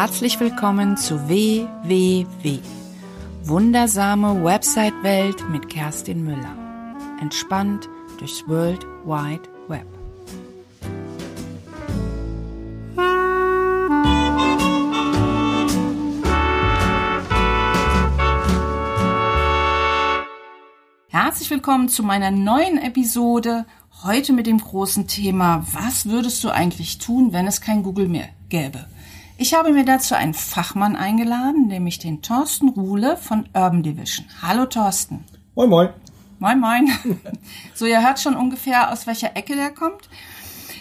Herzlich willkommen zu WWW. Wundersame Website-Welt mit Kerstin Müller. Entspannt durchs World Wide Web. Herzlich willkommen zu meiner neuen Episode. Heute mit dem großen Thema, was würdest du eigentlich tun, wenn es kein Google mehr gäbe? Ich habe mir dazu einen Fachmann eingeladen, nämlich den Thorsten Ruhle von Urban Division. Hallo Thorsten. Moin, moin. Moin, moin. So, ihr hört schon ungefähr, aus welcher Ecke der kommt.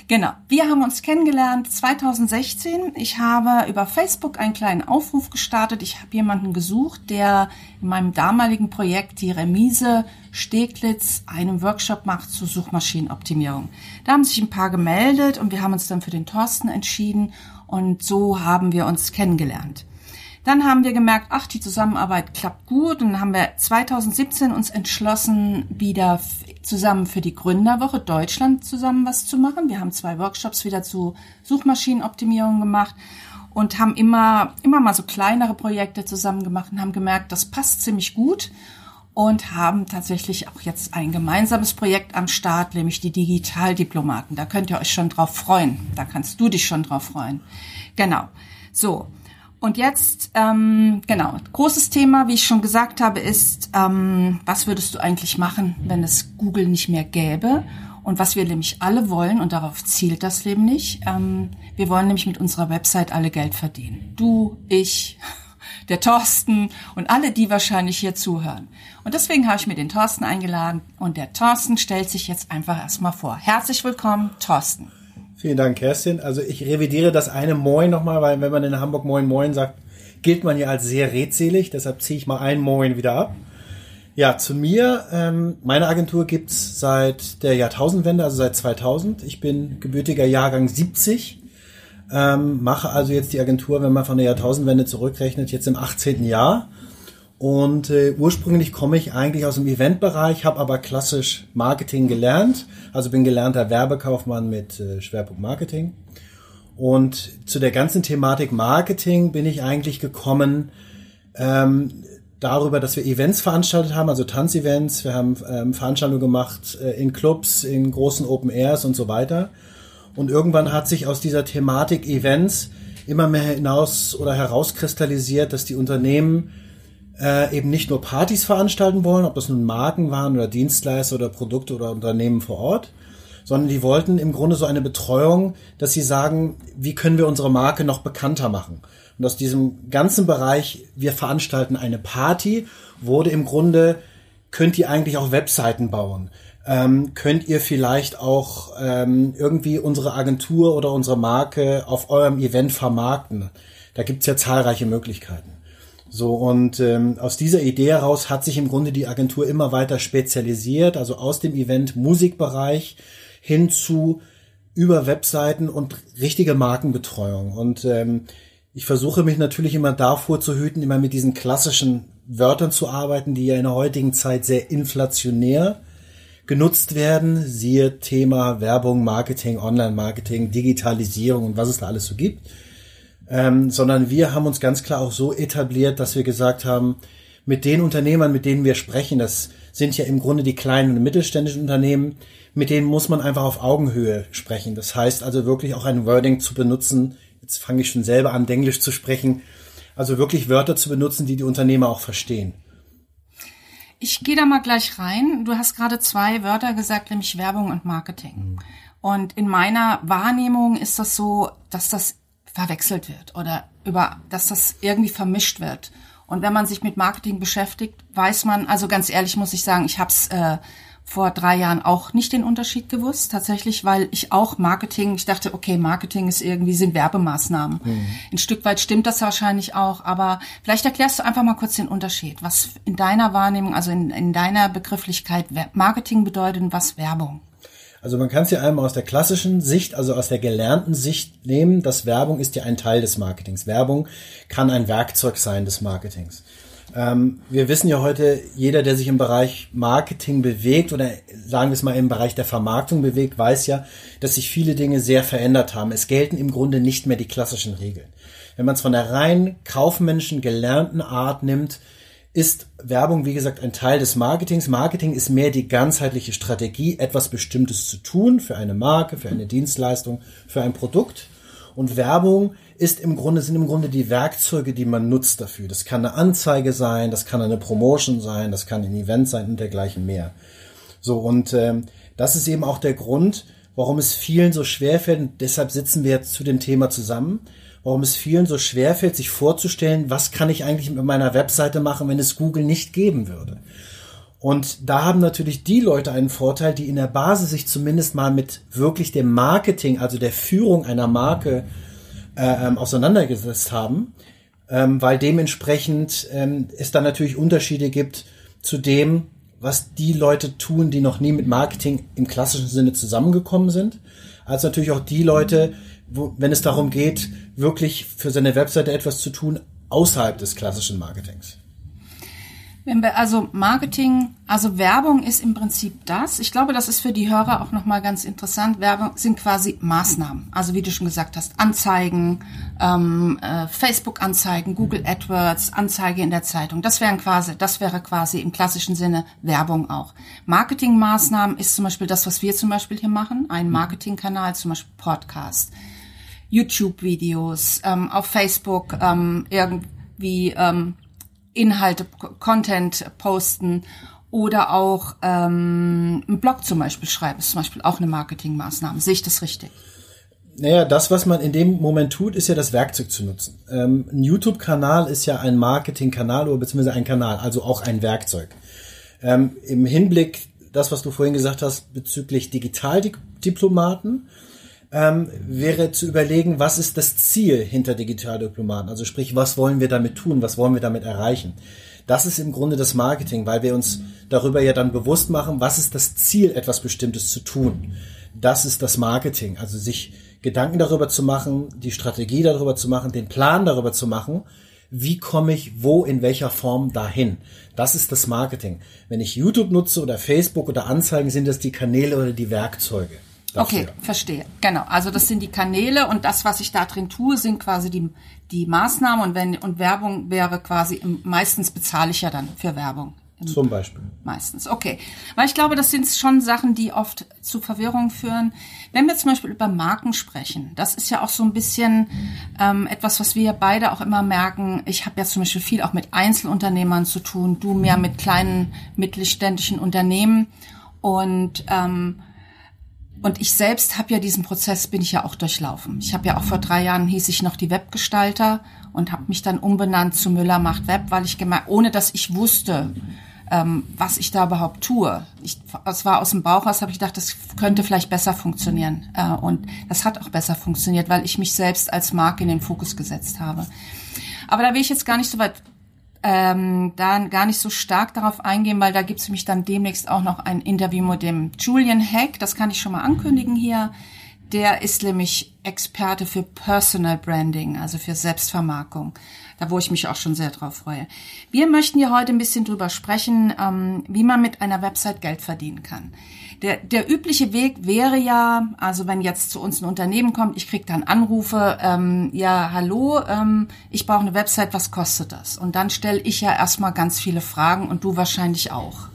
Genau. Wir haben uns kennengelernt 2016. Ich habe über Facebook einen kleinen Aufruf gestartet. Ich habe jemanden gesucht, der in meinem damaligen Projekt die Remise Steglitz einen Workshop macht zur Suchmaschinenoptimierung. Da haben sich ein paar gemeldet und wir haben uns dann für den Thorsten entschieden und so haben wir uns kennengelernt. Dann haben wir gemerkt, ach, die Zusammenarbeit klappt gut. Und dann haben wir 2017 uns entschlossen, wieder zusammen für die Gründerwoche Deutschland zusammen was zu machen. Wir haben zwei Workshops wieder zu Suchmaschinenoptimierung gemacht und haben immer, immer mal so kleinere Projekte zusammen gemacht und haben gemerkt, das passt ziemlich gut und haben tatsächlich auch jetzt ein gemeinsames Projekt am Start, nämlich die Digitaldiplomaten. Da könnt ihr euch schon drauf freuen. Da kannst du dich schon drauf freuen. Genau. So. Und jetzt, ähm, genau, großes Thema, wie ich schon gesagt habe, ist, ähm, was würdest du eigentlich machen, wenn es Google nicht mehr gäbe? Und was wir nämlich alle wollen, und darauf zielt das Leben nicht, ähm, wir wollen nämlich mit unserer Website alle Geld verdienen. Du, ich, der Thorsten und alle, die wahrscheinlich hier zuhören. Und deswegen habe ich mir den Thorsten eingeladen und der Thorsten stellt sich jetzt einfach erstmal vor. Herzlich willkommen, Thorsten. Vielen Dank, Kerstin. Also ich revidiere das eine Moin nochmal, weil wenn man in Hamburg Moin Moin sagt, gilt man ja als sehr redselig. Deshalb ziehe ich mal ein Moin wieder ab. Ja, zu mir. Ähm, meine Agentur gibt's seit der Jahrtausendwende, also seit 2000. Ich bin gebürtiger Jahrgang 70. Ähm, mache also jetzt die Agentur, wenn man von der Jahrtausendwende zurückrechnet, jetzt im 18. Jahr. Und äh, ursprünglich komme ich eigentlich aus dem Eventbereich, habe aber klassisch Marketing gelernt. Also bin gelernter Werbekaufmann mit äh, Schwerpunkt Marketing. Und zu der ganzen Thematik Marketing bin ich eigentlich gekommen ähm, darüber, dass wir Events veranstaltet haben, also Tanzevents. Wir haben ähm, Veranstaltungen gemacht äh, in Clubs, in großen Open Airs und so weiter. Und irgendwann hat sich aus dieser Thematik Events immer mehr hinaus oder herauskristallisiert, dass die Unternehmen äh, eben nicht nur Partys veranstalten wollen, ob das nun Marken waren oder Dienstleister oder Produkte oder Unternehmen vor Ort, sondern die wollten im Grunde so eine Betreuung, dass sie sagen, wie können wir unsere Marke noch bekannter machen. Und aus diesem ganzen Bereich, wir veranstalten eine Party, wurde im Grunde, könnt ihr eigentlich auch Webseiten bauen. Ähm, könnt ihr vielleicht auch ähm, irgendwie unsere Agentur oder unsere Marke auf eurem Event vermarkten. Da gibt's ja zahlreiche Möglichkeiten. So, und ähm, aus dieser Idee heraus hat sich im Grunde die Agentur immer weiter spezialisiert, also aus dem Event-Musikbereich hin zu über Webseiten und richtige Markenbetreuung. Und ähm, ich versuche mich natürlich immer davor zu hüten, immer mit diesen klassischen Wörtern zu arbeiten, die ja in der heutigen Zeit sehr inflationär genutzt werden. Siehe Thema Werbung, Marketing, Online-Marketing, Digitalisierung und was es da alles so gibt ähm, sondern wir haben uns ganz klar auch so etabliert, dass wir gesagt haben, mit den Unternehmern, mit denen wir sprechen, das sind ja im Grunde die kleinen und mittelständischen Unternehmen, mit denen muss man einfach auf Augenhöhe sprechen. Das heißt also wirklich auch ein Wording zu benutzen. Jetzt fange ich schon selber an, Englisch zu sprechen. Also wirklich Wörter zu benutzen, die die Unternehmer auch verstehen. Ich gehe da mal gleich rein. Du hast gerade zwei Wörter gesagt, nämlich Werbung und Marketing. Mhm. Und in meiner Wahrnehmung ist das so, dass das verwechselt wird oder über, dass das irgendwie vermischt wird. Und wenn man sich mit Marketing beschäftigt, weiß man, also ganz ehrlich muss ich sagen, ich habe es äh, vor drei Jahren auch nicht den Unterschied gewusst, tatsächlich, weil ich auch Marketing, ich dachte, okay, Marketing ist irgendwie, sind Werbemaßnahmen. Mhm. Ein Stück weit stimmt das wahrscheinlich auch, aber vielleicht erklärst du einfach mal kurz den Unterschied, was in deiner Wahrnehmung, also in, in deiner Begrifflichkeit Marketing bedeutet und was Werbung. Also man kann es ja einmal aus der klassischen Sicht, also aus der gelernten Sicht nehmen, dass Werbung ist ja ein Teil des Marketings. Werbung kann ein Werkzeug sein des Marketings. Ähm, wir wissen ja heute, jeder, der sich im Bereich Marketing bewegt oder sagen wir es mal im Bereich der Vermarktung bewegt, weiß ja, dass sich viele Dinge sehr verändert haben. Es gelten im Grunde nicht mehr die klassischen Regeln. wenn man es von der rein kaufmännischen gelernten Art nimmt, ist Werbung, wie gesagt, ein Teil des Marketings. Marketing ist mehr die ganzheitliche Strategie, etwas Bestimmtes zu tun für eine Marke, für eine Dienstleistung, für ein Produkt. Und Werbung ist im Grunde, sind im Grunde die Werkzeuge, die man nutzt dafür. Das kann eine Anzeige sein, das kann eine Promotion sein, das kann ein Event sein und dergleichen mehr. So, und ähm, das ist eben auch der Grund, warum es vielen so schwer fällt, und deshalb sitzen wir jetzt zu dem Thema zusammen, warum es vielen so schwer fällt, sich vorzustellen, was kann ich eigentlich mit meiner Webseite machen, wenn es Google nicht geben würde. Und da haben natürlich die Leute einen Vorteil, die in der Basis sich zumindest mal mit wirklich dem Marketing, also der Führung einer Marke äh, ähm, auseinandergesetzt haben, ähm, weil dementsprechend ähm, es dann natürlich Unterschiede gibt zu dem, was die Leute tun, die noch nie mit Marketing im klassischen Sinne zusammengekommen sind, als natürlich auch die Leute, wo, wenn es darum geht, wirklich für seine Webseite etwas zu tun außerhalb des klassischen Marketings. Wenn wir also Marketing, also Werbung ist im Prinzip das. Ich glaube, das ist für die Hörer auch nochmal ganz interessant. Werbung sind quasi Maßnahmen. Also wie du schon gesagt hast, Anzeigen, ähm, äh, Facebook-Anzeigen, Google AdWords, Anzeige in der Zeitung. Das wären quasi, das wäre quasi im klassischen Sinne Werbung auch. Marketingmaßnahmen ist zum Beispiel das, was wir zum Beispiel hier machen. Ein Marketingkanal, zum Beispiel Podcast, YouTube-Videos, ähm, auf Facebook ähm, irgendwie ähm, Inhalte, Content posten oder auch ähm, einen Blog zum Beispiel schreiben, ist zum Beispiel auch eine Marketingmaßnahme. Sehe ich das richtig? Naja, das, was man in dem Moment tut, ist ja das Werkzeug zu nutzen. Ähm, ein YouTube-Kanal ist ja ein Marketing-Kanal oder beziehungsweise ein Kanal, also auch ein Werkzeug. Ähm, Im Hinblick, das, was du vorhin gesagt hast, bezüglich Digitaldiplomaten, ähm, wäre zu überlegen, was ist das Ziel hinter Digitaldiplomaten? Also sprich, was wollen wir damit tun? Was wollen wir damit erreichen? Das ist im Grunde das Marketing, weil wir uns darüber ja dann bewusst machen, was ist das Ziel, etwas Bestimmtes zu tun. Das ist das Marketing. Also sich Gedanken darüber zu machen, die Strategie darüber zu machen, den Plan darüber zu machen, wie komme ich wo in welcher Form dahin. Das ist das Marketing. Wenn ich YouTube nutze oder Facebook oder Anzeigen, sind das die Kanäle oder die Werkzeuge. Dafür. Okay, verstehe. Genau. Also das sind die Kanäle und das, was ich da drin tue, sind quasi die, die Maßnahmen und wenn und Werbung wäre quasi meistens bezahle ich ja dann für Werbung. Zum Beispiel. Meistens, okay. Weil ich glaube, das sind schon Sachen, die oft zu Verwirrung führen. Wenn wir zum Beispiel über Marken sprechen, das ist ja auch so ein bisschen ähm, etwas, was wir beide auch immer merken. Ich habe ja zum Beispiel viel auch mit Einzelunternehmern zu tun, du mehr mit kleinen mittelständischen Unternehmen. Und ähm, und ich selbst habe ja diesen Prozess, bin ich ja auch durchlaufen. Ich habe ja auch vor drei Jahren hieß ich noch die Webgestalter und habe mich dann umbenannt zu Müller macht Web, weil ich gemerkt, ohne dass ich wusste, ähm, was ich da überhaupt tue. Ich, es war aus dem Bauch aus, habe ich gedacht, das könnte vielleicht besser funktionieren. Äh, und das hat auch besser funktioniert, weil ich mich selbst als Marke in den Fokus gesetzt habe. Aber da will ich jetzt gar nicht so weit ähm, da gar nicht so stark darauf eingehen, weil da gibt es nämlich dann demnächst auch noch ein Interview mit dem Julian Hack, das kann ich schon mal ankündigen hier. Der ist nämlich Experte für Personal Branding, also für Selbstvermarkung, da wo ich mich auch schon sehr drauf freue. Wir möchten hier heute ein bisschen drüber sprechen, ähm, wie man mit einer Website Geld verdienen kann. Der, der übliche Weg wäre ja, also wenn jetzt zu uns ein Unternehmen kommt, ich krieg dann Anrufe, ähm, ja, hallo, ähm, ich brauche eine Website, was kostet das? Und dann stelle ich ja erstmal ganz viele Fragen und du wahrscheinlich auch.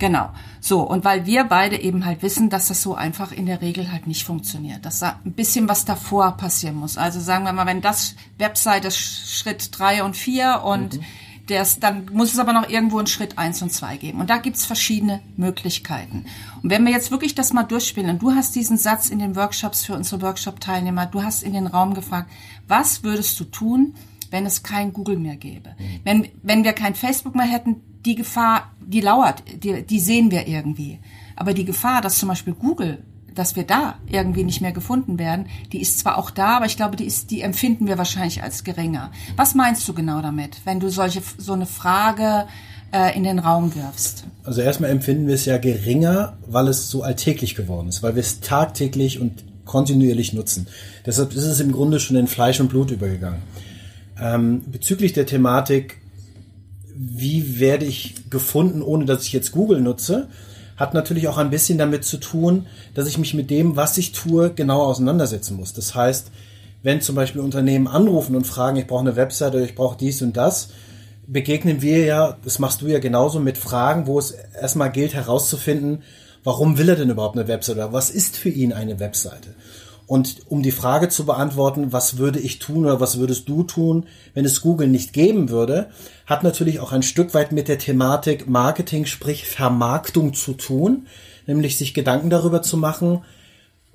Genau. So, und weil wir beide eben halt wissen, dass das so einfach in der Regel halt nicht funktioniert, dass da ein bisschen was davor passieren muss. Also sagen wir mal, wenn das Website ist Schritt drei und vier und mhm das, dann muss es aber noch irgendwo einen Schritt eins und zwei geben. Und da gibt's verschiedene Möglichkeiten. Und wenn wir jetzt wirklich das mal durchspielen, und du hast diesen Satz in den Workshops für unsere Workshop-Teilnehmer, du hast in den Raum gefragt, was würdest du tun, wenn es kein Google mehr gäbe? Mhm. Wenn, wenn wir kein Facebook mehr hätten, die Gefahr, die lauert, die, die sehen wir irgendwie. Aber die Gefahr, dass zum Beispiel Google dass wir da irgendwie nicht mehr gefunden werden, die ist zwar auch da, aber ich glaube, die ist, die empfinden wir wahrscheinlich als geringer. Was meinst du genau damit, wenn du solche, so eine Frage äh, in den Raum wirfst? Also erstmal empfinden wir es ja geringer, weil es so alltäglich geworden ist, weil wir es tagtäglich und kontinuierlich nutzen. Deshalb ist es im Grunde schon in Fleisch und Blut übergegangen. Ähm, bezüglich der Thematik, wie werde ich gefunden, ohne dass ich jetzt Google nutze, hat natürlich auch ein bisschen damit zu tun, dass ich mich mit dem, was ich tue, genau auseinandersetzen muss. Das heißt, wenn zum Beispiel Unternehmen anrufen und fragen, ich brauche eine Webseite oder ich brauche dies und das, begegnen wir ja, das machst du ja genauso mit Fragen, wo es erstmal gilt herauszufinden, warum will er denn überhaupt eine Webseite oder was ist für ihn eine Webseite? Und um die Frage zu beantworten, was würde ich tun oder was würdest du tun, wenn es Google nicht geben würde, hat natürlich auch ein Stück weit mit der Thematik Marketing, sprich Vermarktung zu tun, nämlich sich Gedanken darüber zu machen,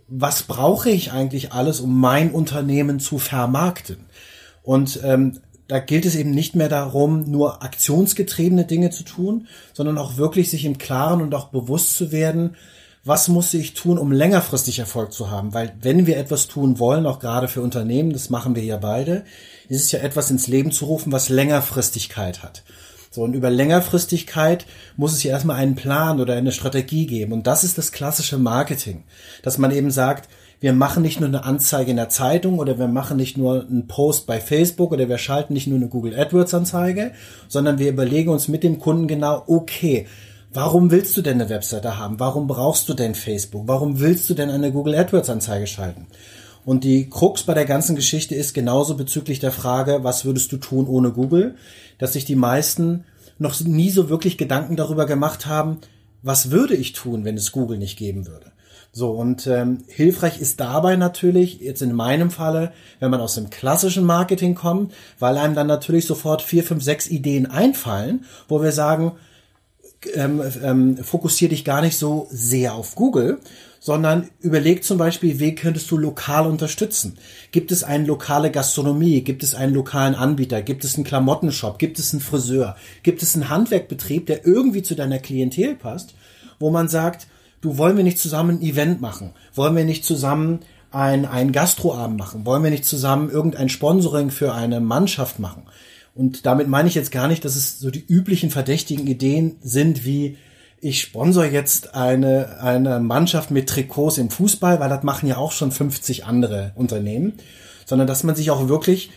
was brauche ich eigentlich alles, um mein Unternehmen zu vermarkten? Und ähm, da gilt es eben nicht mehr darum, nur aktionsgetriebene Dinge zu tun, sondern auch wirklich sich im Klaren und auch bewusst zu werden, was muss ich tun, um längerfristig Erfolg zu haben? Weil wenn wir etwas tun wollen, auch gerade für Unternehmen, das machen wir ja beide, ist es ja etwas ins Leben zu rufen, was Längerfristigkeit hat. So, und über Längerfristigkeit muss es ja erstmal einen Plan oder eine Strategie geben. Und das ist das klassische Marketing. Dass man eben sagt, wir machen nicht nur eine Anzeige in der Zeitung oder wir machen nicht nur einen Post bei Facebook oder wir schalten nicht nur eine Google AdWords Anzeige, sondern wir überlegen uns mit dem Kunden genau, okay, Warum willst du denn eine Webseite haben? Warum brauchst du denn Facebook? Warum willst du denn eine Google AdWords Anzeige schalten? Und die Krux bei der ganzen Geschichte ist genauso bezüglich der Frage, was würdest du tun ohne Google, dass sich die meisten noch nie so wirklich Gedanken darüber gemacht haben, was würde ich tun, wenn es Google nicht geben würde. So, und ähm, hilfreich ist dabei natürlich, jetzt in meinem Falle, wenn man aus dem klassischen Marketing kommt, weil einem dann natürlich sofort vier, fünf, sechs Ideen einfallen, wo wir sagen, ähm, ähm, fokussier dich gar nicht so sehr auf Google, sondern überleg zum Beispiel, wie könntest du lokal unterstützen? Gibt es eine lokale Gastronomie? Gibt es einen lokalen Anbieter? Gibt es einen Klamottenshop? Gibt es einen Friseur? Gibt es einen Handwerkbetrieb, der irgendwie zu deiner Klientel passt, wo man sagt, du wollen wir nicht zusammen ein Event machen? Wollen wir nicht zusammen ein, ein Gastroabend machen? Wollen wir nicht zusammen irgendein Sponsoring für eine Mannschaft machen? Und damit meine ich jetzt gar nicht, dass es so die üblichen verdächtigen Ideen sind, wie ich sponsor jetzt eine, eine Mannschaft mit Trikots im Fußball, weil das machen ja auch schon 50 andere Unternehmen, sondern dass man sich auch wirklich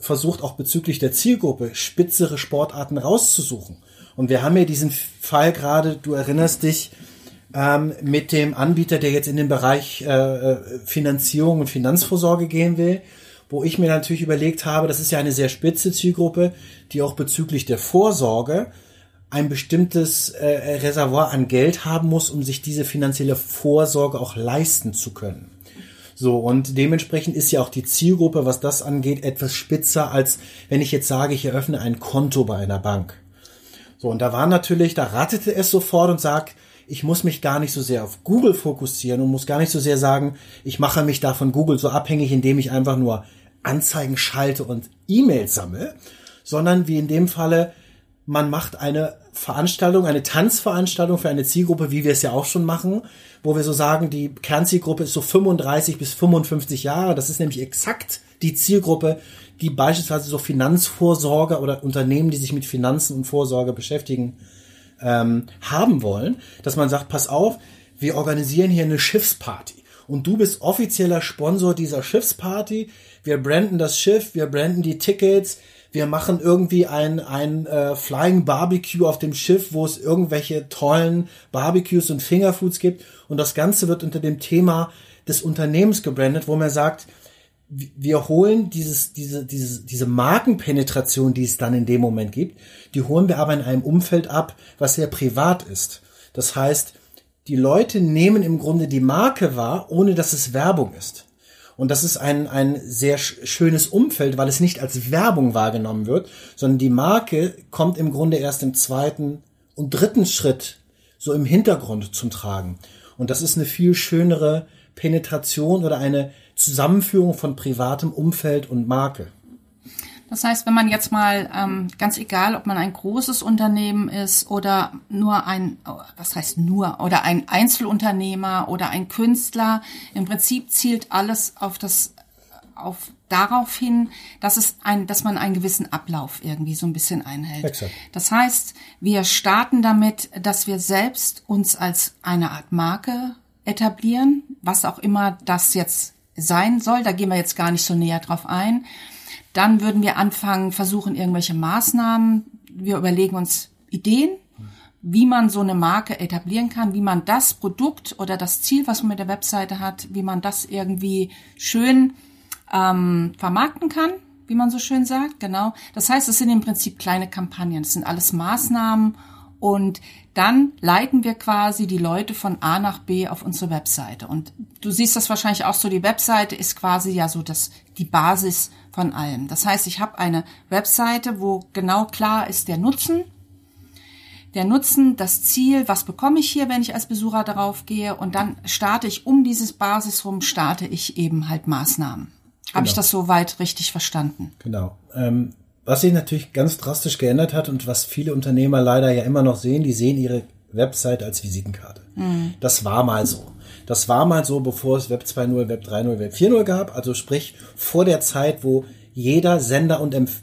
versucht, auch bezüglich der Zielgruppe spitzere Sportarten rauszusuchen. Und wir haben ja diesen Fall gerade, du erinnerst dich, ähm, mit dem Anbieter, der jetzt in den Bereich äh, äh Finanzierung und Finanzvorsorge gehen will wo ich mir natürlich überlegt habe, das ist ja eine sehr spitze Zielgruppe, die auch bezüglich der Vorsorge ein bestimmtes äh, Reservoir an Geld haben muss, um sich diese finanzielle Vorsorge auch leisten zu können. So, und dementsprechend ist ja auch die Zielgruppe, was das angeht, etwas spitzer, als wenn ich jetzt sage, ich eröffne ein Konto bei einer Bank. So, und da war natürlich, da rattete es sofort und sagt, ich muss mich gar nicht so sehr auf Google fokussieren und muss gar nicht so sehr sagen, ich mache mich da von Google so abhängig, indem ich einfach nur Anzeigen schalte und E-Mails sammle, sondern wie in dem Falle, man macht eine Veranstaltung, eine Tanzveranstaltung für eine Zielgruppe, wie wir es ja auch schon machen, wo wir so sagen, die Kernzielgruppe ist so 35 bis 55 Jahre. Das ist nämlich exakt die Zielgruppe, die beispielsweise so Finanzvorsorge oder Unternehmen, die sich mit Finanzen und Vorsorge beschäftigen, ähm, haben wollen, dass man sagt, pass auf, wir organisieren hier eine Schiffsparty und du bist offizieller Sponsor dieser Schiffsparty. Wir branden das Schiff, wir branden die Tickets, wir machen irgendwie ein, ein äh, Flying Barbecue auf dem Schiff, wo es irgendwelche tollen Barbecues und Fingerfoods gibt. Und das Ganze wird unter dem Thema des Unternehmens gebrandet, wo man sagt, wir holen dieses, diese, diese, diese Markenpenetration, die es dann in dem Moment gibt, die holen wir aber in einem Umfeld ab, was sehr privat ist. Das heißt, die Leute nehmen im Grunde die Marke wahr, ohne dass es Werbung ist. Und das ist ein, ein sehr schönes Umfeld, weil es nicht als Werbung wahrgenommen wird, sondern die Marke kommt im Grunde erst im zweiten und dritten Schritt so im Hintergrund zum Tragen. Und das ist eine viel schönere Penetration oder eine Zusammenführung von privatem Umfeld und Marke. Das heißt, wenn man jetzt mal, ähm, ganz egal, ob man ein großes Unternehmen ist oder nur ein, was heißt nur, oder ein Einzelunternehmer oder ein Künstler, im Prinzip zielt alles auf das, auf darauf hin, dass es ein, dass man einen gewissen Ablauf irgendwie so ein bisschen einhält. Exakt. Das heißt, wir starten damit, dass wir selbst uns als eine Art Marke etablieren, was auch immer das jetzt sein soll. Da gehen wir jetzt gar nicht so näher drauf ein. Dann würden wir anfangen, versuchen irgendwelche Maßnahmen. Wir überlegen uns Ideen, wie man so eine Marke etablieren kann, wie man das Produkt oder das Ziel, was man mit der Webseite hat, wie man das irgendwie schön ähm, vermarkten kann, wie man so schön sagt, genau. Das heißt, es sind im Prinzip kleine Kampagnen, es sind alles Maßnahmen und dann leiten wir quasi die Leute von A nach B auf unsere Webseite. Und du siehst das wahrscheinlich auch so, die Webseite ist quasi ja so das, die Basis von allem. Das heißt, ich habe eine Webseite, wo genau klar ist der Nutzen, der Nutzen, das Ziel, was bekomme ich hier, wenn ich als Besucher darauf gehe und dann starte ich um dieses Basis rum, starte ich eben halt Maßnahmen. Genau. Habe ich das soweit richtig verstanden? Genau. Ähm, was sich natürlich ganz drastisch geändert hat und was viele Unternehmer leider ja immer noch sehen, die sehen ihre Website als Visitenkarte. Mhm. Das war mal so. Das war mal so, bevor es Web 2.0, Web 3.0, Web 4.0 gab. Also sprich vor der Zeit, wo jeder Sender und Empf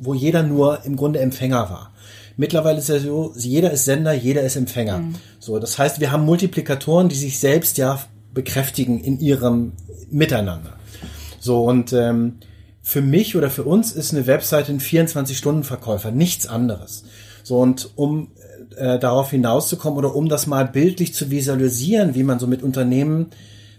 wo jeder nur im Grunde Empfänger war. Mittlerweile ist ja so, jeder ist Sender, jeder ist Empfänger. Mhm. So, das heißt, wir haben Multiplikatoren, die sich selbst ja bekräftigen in ihrem Miteinander. So, und ähm, für mich oder für uns ist eine Webseite ein 24-Stunden-Verkäufer, nichts anderes. So, und um äh, darauf hinauszukommen oder um das mal bildlich zu visualisieren, wie man so mit Unternehmen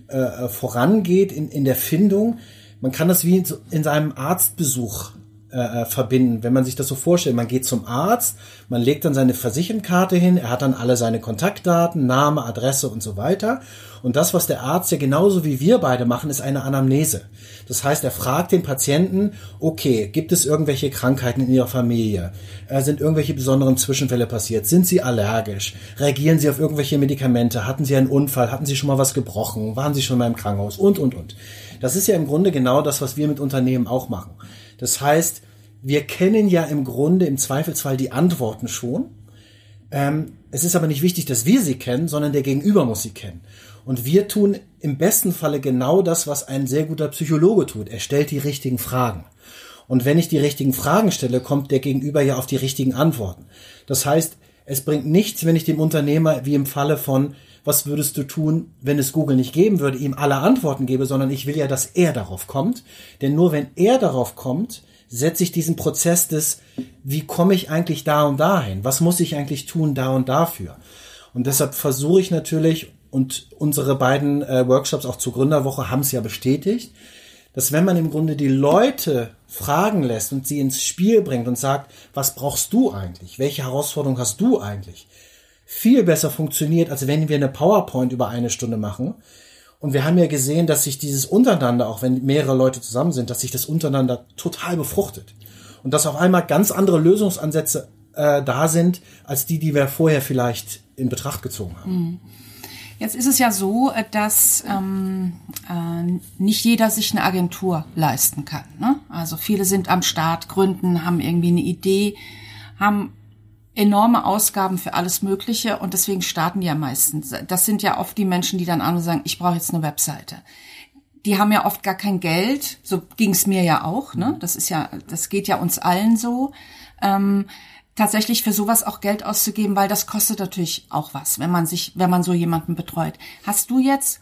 äh, vorangeht in, in der Findung, man kann das wie in, in seinem Arztbesuch äh, äh, verbinden. Wenn man sich das so vorstellt, man geht zum Arzt, man legt dann seine Versichertenkarte hin, er hat dann alle seine Kontaktdaten, Name, Adresse und so weiter. Und das, was der Arzt ja genauso wie wir beide machen, ist eine Anamnese. Das heißt, er fragt den Patienten, okay, gibt es irgendwelche Krankheiten in Ihrer Familie? Äh, sind irgendwelche besonderen Zwischenfälle passiert? Sind Sie allergisch? Reagieren Sie auf irgendwelche Medikamente? Hatten Sie einen Unfall? Hatten Sie schon mal was gebrochen? Waren Sie schon mal im Krankenhaus? Und, und, und. Das ist ja im Grunde genau das, was wir mit Unternehmen auch machen. Das heißt, wir kennen ja im Grunde im Zweifelsfall die Antworten schon. Ähm, es ist aber nicht wichtig, dass wir sie kennen, sondern der Gegenüber muss sie kennen. Und wir tun im besten Falle genau das, was ein sehr guter Psychologe tut. Er stellt die richtigen Fragen. Und wenn ich die richtigen Fragen stelle, kommt der Gegenüber ja auf die richtigen Antworten. Das heißt, es bringt nichts, wenn ich dem Unternehmer, wie im Falle von, was würdest du tun, wenn es Google nicht geben würde, ihm alle Antworten gebe, sondern ich will ja, dass er darauf kommt. Denn nur wenn er darauf kommt, setze ich diesen Prozess des, wie komme ich eigentlich da und dahin? Was muss ich eigentlich tun da und dafür? Und deshalb versuche ich natürlich, und unsere beiden äh, Workshops auch zur Gründerwoche haben es ja bestätigt, dass wenn man im Grunde die Leute fragen lässt und sie ins Spiel bringt und sagt, was brauchst du eigentlich? Welche Herausforderung hast du eigentlich? Viel besser funktioniert, als wenn wir eine PowerPoint über eine Stunde machen, und wir haben ja gesehen, dass sich dieses untereinander, auch wenn mehrere Leute zusammen sind, dass sich das untereinander total befruchtet. Und dass auf einmal ganz andere Lösungsansätze äh, da sind, als die, die wir vorher vielleicht in Betracht gezogen haben. Mhm. Jetzt ist es ja so, äh, dass ähm, äh, nicht jeder sich eine Agentur leisten kann. Ne? Also viele sind am Start, gründen, haben irgendwie eine Idee, haben enorme Ausgaben für alles Mögliche und deswegen starten die ja meistens. Das sind ja oft die Menschen, die dann an und sagen, ich brauche jetzt eine Webseite. Die haben ja oft gar kein Geld, so ging es mir ja auch, ne? Das ist ja, das geht ja uns allen so. Ähm, tatsächlich für sowas auch Geld auszugeben, weil das kostet natürlich auch was, wenn man sich, wenn man so jemanden betreut. Hast du jetzt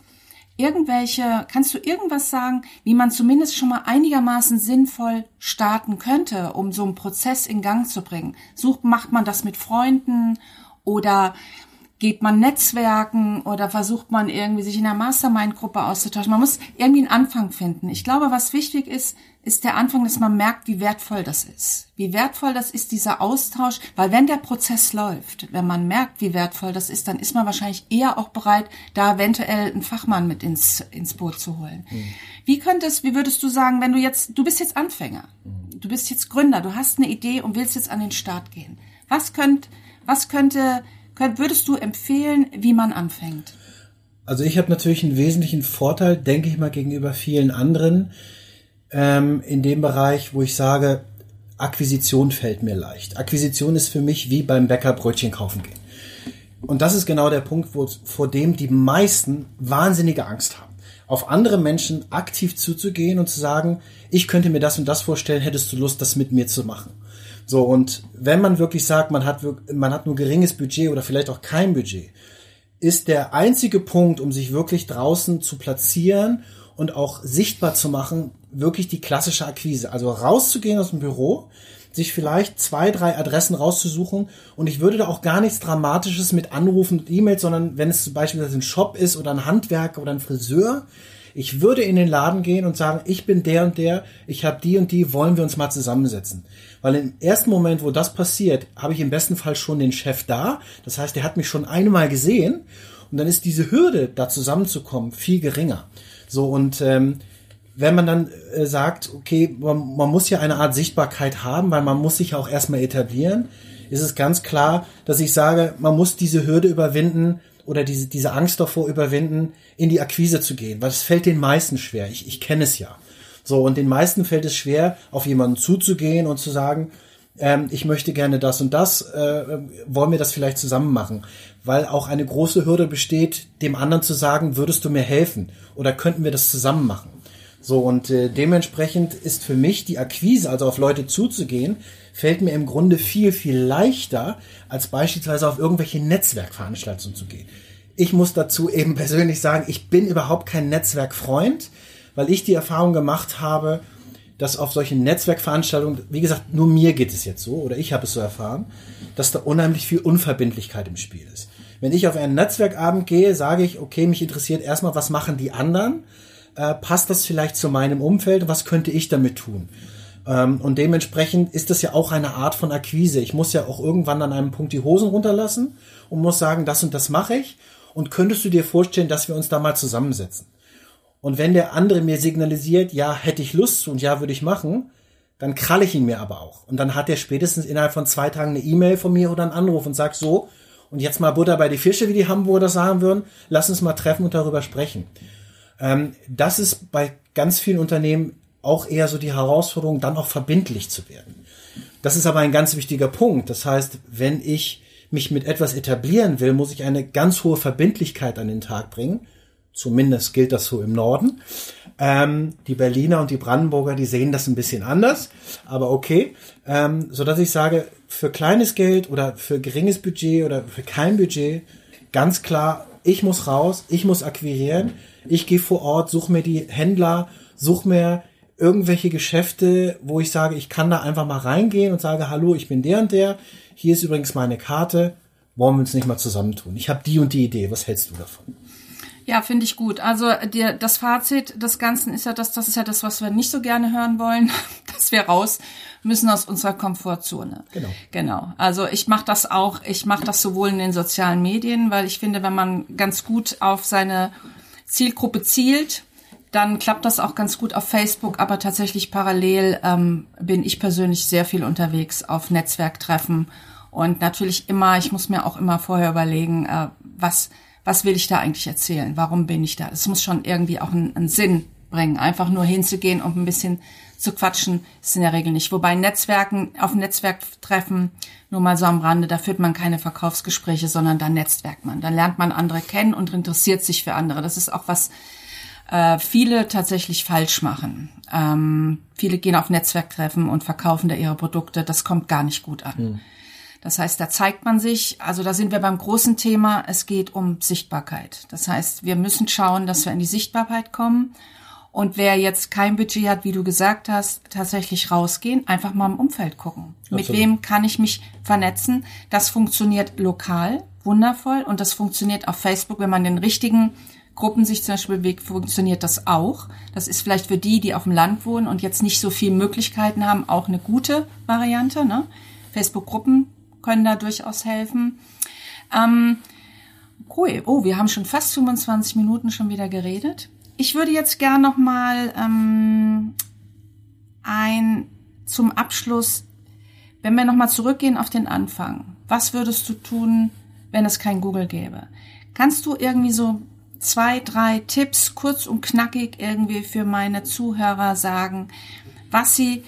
irgendwelche, kannst du irgendwas sagen, wie man zumindest schon mal einigermaßen sinnvoll starten könnte, um so einen Prozess in Gang zu bringen? Sucht, macht man das mit Freunden oder geht man Netzwerken oder versucht man irgendwie sich in einer Mastermind-Gruppe auszutauschen? Man muss irgendwie einen Anfang finden. Ich glaube, was wichtig ist, ist der Anfang, dass man merkt, wie wertvoll das ist. Wie wertvoll das ist, dieser Austausch, weil wenn der Prozess läuft, wenn man merkt, wie wertvoll das ist, dann ist man wahrscheinlich eher auch bereit, da eventuell einen Fachmann mit ins, ins Boot zu holen. Mhm. Wie könntest, wie würdest du sagen, wenn du jetzt, du bist jetzt Anfänger, mhm. du bist jetzt Gründer, du hast eine Idee und willst jetzt an den Start gehen. Was könnt, was könnte, könnt, würdest du empfehlen, wie man anfängt? Also ich habe natürlich einen wesentlichen Vorteil, denke ich mal, gegenüber vielen anderen, ähm, in dem Bereich, wo ich sage, Akquisition fällt mir leicht. Akquisition ist für mich wie beim Bäcker Brötchen kaufen gehen. Und das ist genau der Punkt, wo, vor dem die meisten wahnsinnige Angst haben. Auf andere Menschen aktiv zuzugehen und zu sagen, ich könnte mir das und das vorstellen, hättest du Lust, das mit mir zu machen. So, und wenn man wirklich sagt, man hat, man hat nur geringes Budget oder vielleicht auch kein Budget, ist der einzige Punkt, um sich wirklich draußen zu platzieren und auch sichtbar zu machen, wirklich die klassische Akquise. Also rauszugehen aus dem Büro, sich vielleicht zwei, drei Adressen rauszusuchen und ich würde da auch gar nichts Dramatisches mit Anrufen und E-Mails, sondern wenn es zum Beispiel ein Shop ist oder ein Handwerker oder ein Friseur, Ich würde in den Laden gehen und sagen, ich bin der und der, ich habe die und die, wollen wir uns mal zusammensetzen. Weil im ersten Moment, wo das passiert, habe ich im besten Fall schon den Chef da. Das heißt, der hat mich schon einmal gesehen und dann ist diese Hürde, da zusammenzukommen, viel geringer. So und ähm, wenn man dann äh, sagt, okay, man, man muss ja eine Art Sichtbarkeit haben, weil man muss sich auch erstmal etablieren, ist es ganz klar, dass ich sage, man muss diese Hürde überwinden oder diese, diese Angst davor überwinden, in die Akquise zu gehen, weil es fällt den meisten schwer. Ich, ich kenne es ja. So, und den meisten fällt es schwer, auf jemanden zuzugehen und zu sagen, ähm, ich möchte gerne das und das, äh, wollen wir das vielleicht zusammen machen? Weil auch eine große Hürde besteht, dem anderen zu sagen, würdest du mir helfen? Oder könnten wir das zusammen machen? So, und äh, dementsprechend ist für mich die Akquise, also auf Leute zuzugehen, fällt mir im Grunde viel, viel leichter, als beispielsweise auf irgendwelche Netzwerkveranstaltungen zu gehen. Ich muss dazu eben persönlich sagen, ich bin überhaupt kein Netzwerkfreund, weil ich die Erfahrung gemacht habe, dass auf solchen Netzwerkveranstaltungen, wie gesagt, nur mir geht es jetzt so, oder ich habe es so erfahren, dass da unheimlich viel Unverbindlichkeit im Spiel ist. Wenn ich auf einen Netzwerkabend gehe, sage ich, okay, mich interessiert erstmal, was machen die anderen? Äh, passt das vielleicht zu meinem Umfeld? Was könnte ich damit tun? Ähm, und dementsprechend ist das ja auch eine Art von Akquise. Ich muss ja auch irgendwann an einem Punkt die Hosen runterlassen und muss sagen, das und das mache ich. Und könntest du dir vorstellen, dass wir uns da mal zusammensetzen? Und wenn der andere mir signalisiert, ja, hätte ich Lust zu und ja, würde ich machen, dann kralle ich ihn mir aber auch. Und dann hat er spätestens innerhalb von zwei Tagen eine E-Mail von mir oder einen Anruf und sagt so, und jetzt mal Butter bei die Fische, wie die Hamburger das sagen würden, lass uns mal treffen und darüber sprechen. Ähm, das ist bei ganz vielen Unternehmen auch eher so die Herausforderung, dann auch verbindlich zu werden. Das ist aber ein ganz wichtiger Punkt. Das heißt, wenn ich mich mit etwas etablieren will, muss ich eine ganz hohe Verbindlichkeit an den Tag bringen. Zumindest gilt das so im Norden. Ähm, die Berliner und die Brandenburger, die sehen das ein bisschen anders, aber okay. Ähm, so dass ich sage, für kleines Geld oder für geringes Budget oder für kein Budget, ganz klar, ich muss raus, ich muss akquirieren, ich gehe vor Ort, suche mir die Händler, suche mir irgendwelche Geschäfte, wo ich sage, ich kann da einfach mal reingehen und sage, hallo, ich bin der und der, hier ist übrigens meine Karte, wollen wir uns nicht mal zusammentun? Ich habe die und die Idee, was hältst du davon? Ja, finde ich gut. Also dir, das Fazit des Ganzen ist ja das, das ist ja das, was wir nicht so gerne hören wollen, dass wir raus müssen aus unserer Komfortzone. Genau. Genau. Also ich mache das auch, ich mache das sowohl in den sozialen Medien, weil ich finde, wenn man ganz gut auf seine Zielgruppe zielt, dann klappt das auch ganz gut auf Facebook, aber tatsächlich parallel ähm, bin ich persönlich sehr viel unterwegs auf Netzwerktreffen und natürlich immer, ich muss mir auch immer vorher überlegen, äh, was, was will ich da eigentlich erzählen? Warum bin ich da? Es muss schon irgendwie auch einen, einen Sinn bringen. Einfach nur hinzugehen und ein bisschen zu quatschen, ist in der Regel nicht. Wobei Netzwerken, auf Netzwerktreffen, nur mal so am Rande, da führt man keine Verkaufsgespräche, sondern da netzwerkt man. Da lernt man andere kennen und interessiert sich für andere. Das ist auch was, äh, viele tatsächlich falsch machen. Ähm, viele gehen auf Netzwerktreffen und verkaufen da ihre Produkte. Das kommt gar nicht gut an. Hm. Das heißt, da zeigt man sich, also da sind wir beim großen Thema, es geht um Sichtbarkeit. Das heißt, wir müssen schauen, dass wir in die Sichtbarkeit kommen. Und wer jetzt kein Budget hat, wie du gesagt hast, tatsächlich rausgehen, einfach mal im Umfeld gucken. Absolut. Mit wem kann ich mich vernetzen? Das funktioniert lokal, wundervoll. Und das funktioniert auf Facebook, wenn man den richtigen Gruppen sich zum Beispiel bewegt, funktioniert das auch. Das ist vielleicht für die, die auf dem Land wohnen und jetzt nicht so viele Möglichkeiten haben, auch eine gute Variante. Ne? Facebook-Gruppen können da durchaus helfen. Ähm, cool. Oh, wir haben schon fast 25 Minuten schon wieder geredet. Ich würde jetzt gern noch mal ähm, ein zum Abschluss, wenn wir noch mal zurückgehen auf den Anfang. Was würdest du tun, wenn es kein Google gäbe? Kannst du irgendwie so zwei, drei Tipps kurz und knackig irgendwie für meine Zuhörer sagen, was sie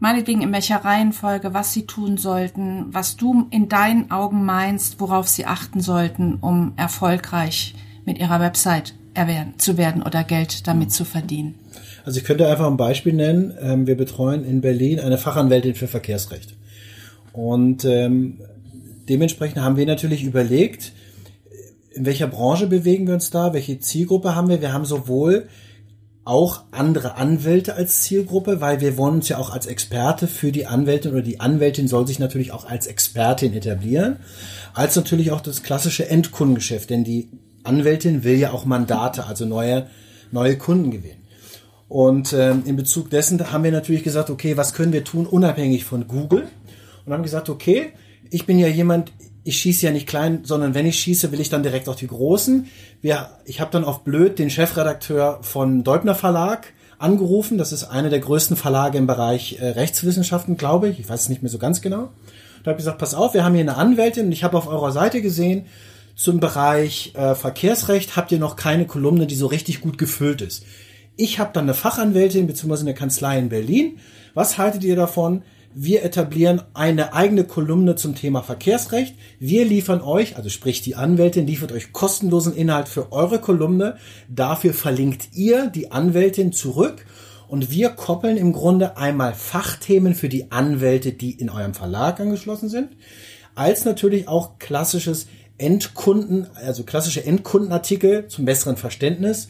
meinetwegen in welcher Reihenfolge, was sie tun sollten, was du in deinen Augen meinst, worauf sie achten sollten, um erfolgreich mit ihrer Website erwerben, zu werden oder Geld damit zu verdienen. Also ich könnte einfach ein Beispiel nennen. Ähm, wir betreuen in Berlin eine Fachanwältin für Verkehrsrecht. Und ähm, dementsprechend haben wir natürlich überlegt, in welcher Branche bewegen wir uns da? Welche Zielgruppe haben wir? Wir haben sowohl auch andere Anwälte als Zielgruppe, weil wir wollen uns ja auch als Experte für die Anwältin oder die Anwältin soll sich natürlich auch als Expertin etablieren, als natürlich auch das klassische Endkundengeschäft, denn die Anwältin will ja auch Mandate, also neue neue Kunden gewinnen. Und ähm, in Bezug dessen haben wir natürlich gesagt, okay, was können wir tun, unabhängig von Google? Und haben gesagt, okay, ich bin ja jemand, ich schieße ja nicht klein, sondern wenn ich schieße, will ich dann direkt auf die Großen. Wir, ich habe dann auf blöd den Chefredakteur von Deubner Verlag angerufen. Das ist einer der größten Verlage im Bereich äh, Rechtswissenschaften, glaube ich. Ich weiß es nicht mehr so ganz genau. Da habe ich gesagt, pass auf, wir haben hier eine Anwältin und ich habe auf eurer Seite gesehen, zum Bereich äh, Verkehrsrecht habt ihr noch keine Kolumne, die so richtig gut gefüllt ist. Ich habe dann eine Fachanwältin bzw. eine Kanzlei in Berlin. Was haltet ihr davon? Wir etablieren eine eigene Kolumne zum Thema Verkehrsrecht. Wir liefern euch, also sprich die Anwältin, liefert euch kostenlosen Inhalt für eure Kolumne. Dafür verlinkt ihr die Anwältin zurück und wir koppeln im Grunde einmal Fachthemen für die Anwälte, die in eurem Verlag angeschlossen sind, als natürlich auch klassisches Endkunden, also klassische Endkundenartikel zum besseren Verständnis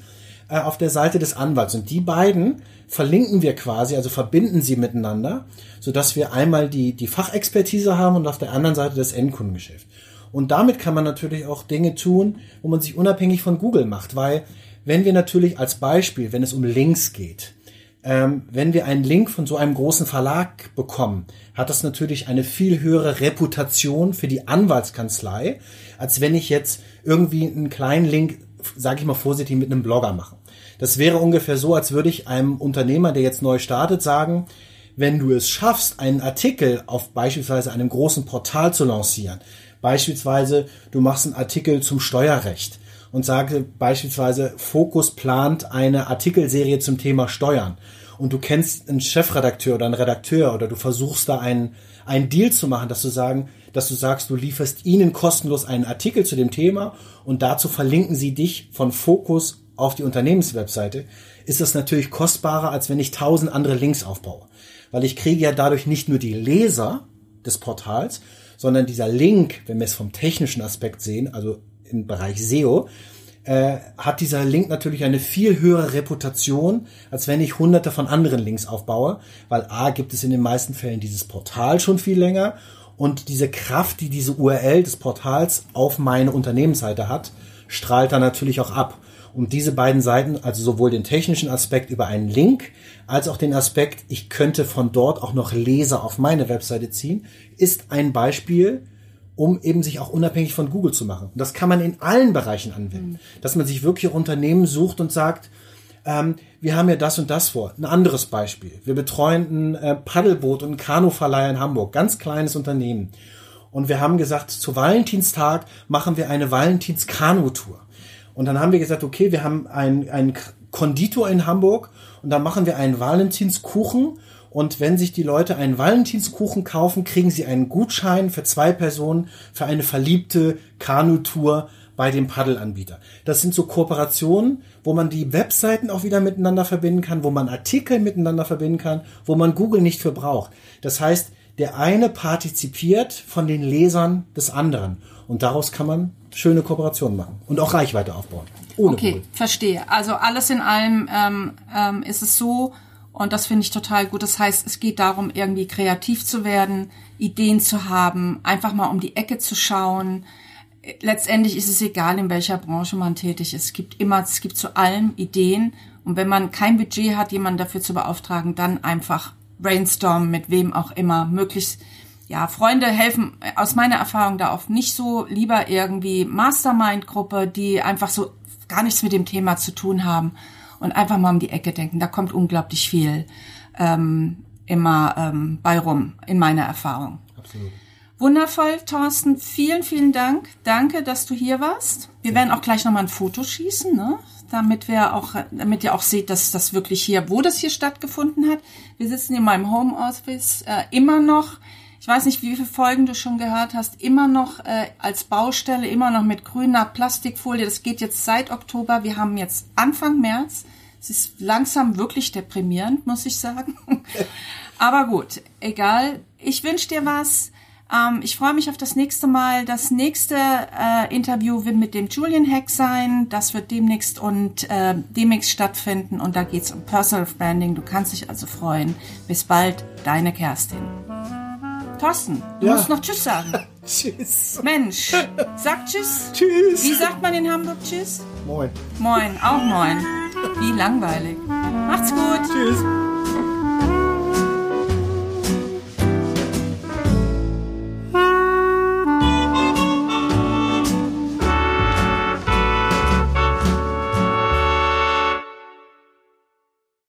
äh, auf der Seite des Anwalts. Und die beiden verlinken wir quasi, also verbinden sie miteinander, so dass wir einmal die, die Fachexpertise haben und auf der anderen Seite das Endkundengeschäft. Und damit kann man natürlich auch Dinge tun, wo man sich unabhängig von Google macht, weil wenn wir natürlich als Beispiel, wenn es um Links geht, ähm, wenn wir einen Link von so einem großen Verlag bekommen, hat das natürlich eine viel höhere Reputation für die Anwaltskanzlei, als wenn ich jetzt irgendwie einen kleinen Link, sage ich mal vorsichtig, mit einem Blogger mache. Das wäre ungefähr so, als würde ich einem Unternehmer, der jetzt neu startet, sagen, wenn du es schaffst, einen Artikel auf beispielsweise einem großen Portal zu lancieren, beispielsweise du machst einen Artikel zum Steuerrecht und sage beispielsweise, Focus plant eine Artikelserie zum Thema Steuern und du kennst einen Chefredakteur oder einen Redakteur oder du versuchst da einen, einen Deal zu machen, dass du sagen, dass du sagst, du lieferst ihnen kostenlos einen Artikel zu dem Thema und dazu verlinken sie dich von Fokus auf die Unternehmenswebseite, ist das natürlich kostbarer, als wenn ich tausend andere Links aufbaue. Weil ich kriege ja dadurch nicht nur die Leser des Portals, sondern dieser Link, wenn wir es vom technischen Aspekt sehen, also im Bereich SEO, äh, hat dieser Link natürlich eine viel höhere Reputation, als wenn ich hunderte von anderen Links aufbaue, weil A gibt es in den meisten Fällen dieses Portal schon viel länger und diese Kraft, die diese URL des Portals auf meine Unternehmensseite hat, strahlt dann natürlich auch ab. Und diese beiden Seiten, also sowohl den technischen Aspekt über einen Link, als auch den Aspekt, ich könnte von dort auch noch Leser auf meine Webseite ziehen, ist ein Beispiel, um eben sich auch unabhängig von Google zu machen. Und das kann man in allen Bereichen anwenden. Mhm. Dass man sich wirklich Unternehmen sucht und sagt, ähm, wir haben ja das und das vor. Ein anderes Beispiel. Wir betreuen ein äh, Paddelboot und ein Kanuverleiher in Hamburg. Ganz kleines Unternehmen. Und wir haben gesagt, zu Valentinstag machen wir eine Valentins-Kanu-Tour. Und dann haben wir gesagt, okay, wir haben einen Konditor in Hamburg und dann machen wir einen Valentinskuchen und wenn sich die Leute einen Valentinskuchen kaufen, kriegen sie einen Gutschein für zwei Personen für eine verliebte Kanutour bei dem Paddelanbieter. Das sind so Kooperationen, wo man die Webseiten auch wieder miteinander verbinden kann, wo man Artikel miteinander verbinden kann, wo man Google nicht für braucht. Das heißt, der eine partizipiert von den Lesern des anderen. Und daraus kann man schöne Kooperationen machen und auch Reichweite aufbauen. okay, Google. verstehe. Also alles in allem ähm, ähm, ist es so, und das finde ich total gut. Das heißt, es geht darum, irgendwie kreativ zu werden, Ideen zu haben, einfach mal um die Ecke zu schauen. Letztendlich ist es egal, in welcher Branche man tätig ist. Es gibt immer, es gibt zu allem Ideen. Und wenn man kein Budget hat, jemanden dafür zu beauftragen, dann einfach brainstormen mit wem auch immer. Möglichst, ja, Freunde helfen aus meiner Erfahrung da oft nicht so. Lieber irgendwie Mastermind-Gruppe, die einfach so gar nichts mit dem Thema zu tun haben und einfach mal um die Ecke denken. Da kommt unglaublich viel ähm, immer ähm, bei rum, in meiner Erfahrung. Absolut. Wundervoll, Thorsten. Vielen, vielen Dank. Danke, dass du hier warst. Wir werden auch gleich nochmal ein Foto schießen, ne? damit wir auch, damit ihr auch seht, dass das wirklich hier, wo das hier stattgefunden hat. Wir sitzen in meinem Homeoffice äh, immer noch ich weiß nicht, wie viele Folgen du schon gehört hast, immer noch äh, als Baustelle, immer noch mit grüner Plastikfolie. Das geht jetzt seit Oktober. Wir haben jetzt Anfang März. Es ist langsam wirklich deprimierend, muss ich sagen. Aber gut, egal. Ich wünsche dir was. Ähm, ich freue mich auf das nächste Mal. Das nächste äh, Interview wird mit dem Julian Hack sein. Das wird demnächst und äh, demnächst stattfinden. Und da geht es um Personal Branding. Du kannst dich also freuen. Bis bald, deine Kerstin. Thorsten, du ja. musst noch Tschüss sagen. tschüss. Mensch, sag Tschüss. Tschüss. Wie sagt man in Hamburg Tschüss? Moin. Moin, auch moin. Wie langweilig. Macht's gut. Tschüss.